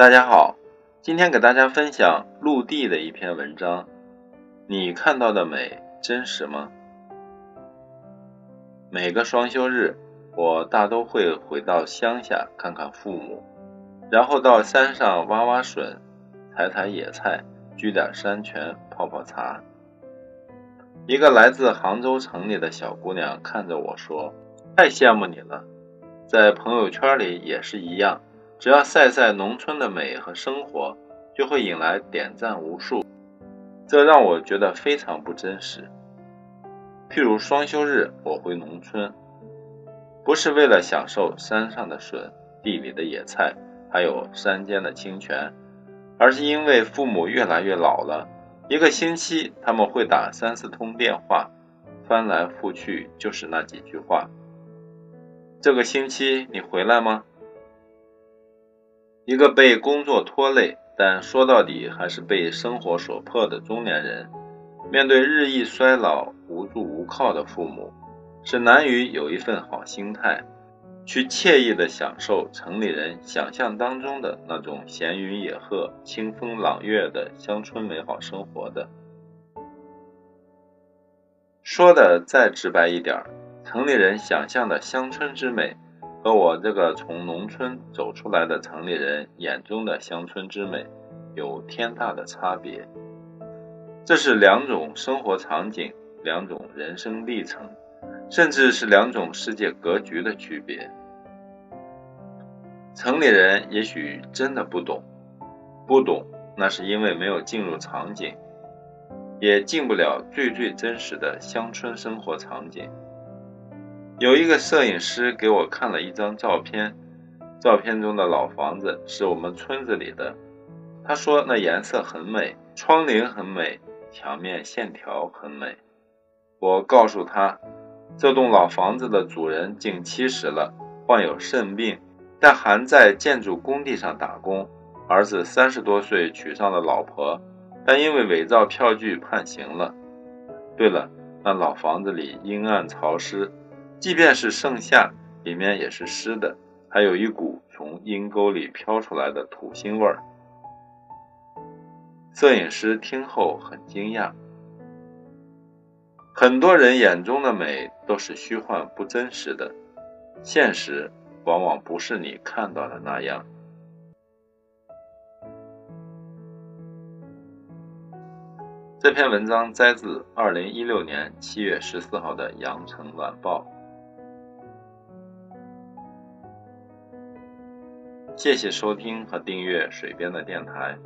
大家好，今天给大家分享陆地的一篇文章。你看到的美真实吗？每个双休日，我大都会回到乡下看看父母，然后到山上挖挖笋，采采野菜，掬点山泉，泡泡茶。一个来自杭州城里的小姑娘看着我说：“太羡慕你了，在朋友圈里也是一样。”只要晒晒农村的美和生活，就会引来点赞无数，这让我觉得非常不真实。譬如双休日我回农村，不是为了享受山上的笋、地里的野菜，还有山间的清泉，而是因为父母越来越老了，一个星期他们会打三四通电话，翻来覆去就是那几句话：“这个星期你回来吗？”一个被工作拖累，但说到底还是被生活所迫的中年人，面对日益衰老、无助无靠的父母，是难于有一份好心态，去惬意的享受城里人想象当中的那种闲云野鹤、清风朗月的乡村美好生活的。说的再直白一点，城里人想象的乡村之美。和我这个从农村走出来的城里人眼中的乡村之美，有天大的差别。这是两种生活场景，两种人生历程，甚至是两种世界格局的区别。城里人也许真的不懂，不懂，那是因为没有进入场景，也进不了最最真实的乡村生活场景。有一个摄影师给我看了一张照片，照片中的老房子是我们村子里的。他说那颜色很美，窗棂很美，墙面线条很美。我告诉他，这栋老房子的主人近七十了，患有肾病，但还在建筑工地上打工。儿子三十多岁娶上了老婆，但因为伪造票据判刑了。对了，那老房子里阴暗潮湿。即便是盛夏，里面也是湿的，还有一股从阴沟里飘出来的土腥味儿。摄影师听后很惊讶。很多人眼中的美都是虚幻不真实的，现实往往不是你看到的那样。这篇文章摘自二零一六年七月十四号的《羊城晚报》。谢谢收听和订阅水边的电台，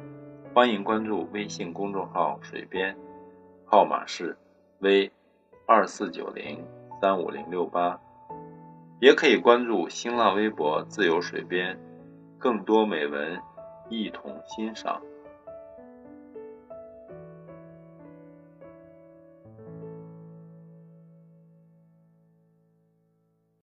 欢迎关注微信公众号“水边”，号码是 V 二四九零三五零六八，也可以关注新浪微博“自由水边”，更多美文一同欣赏。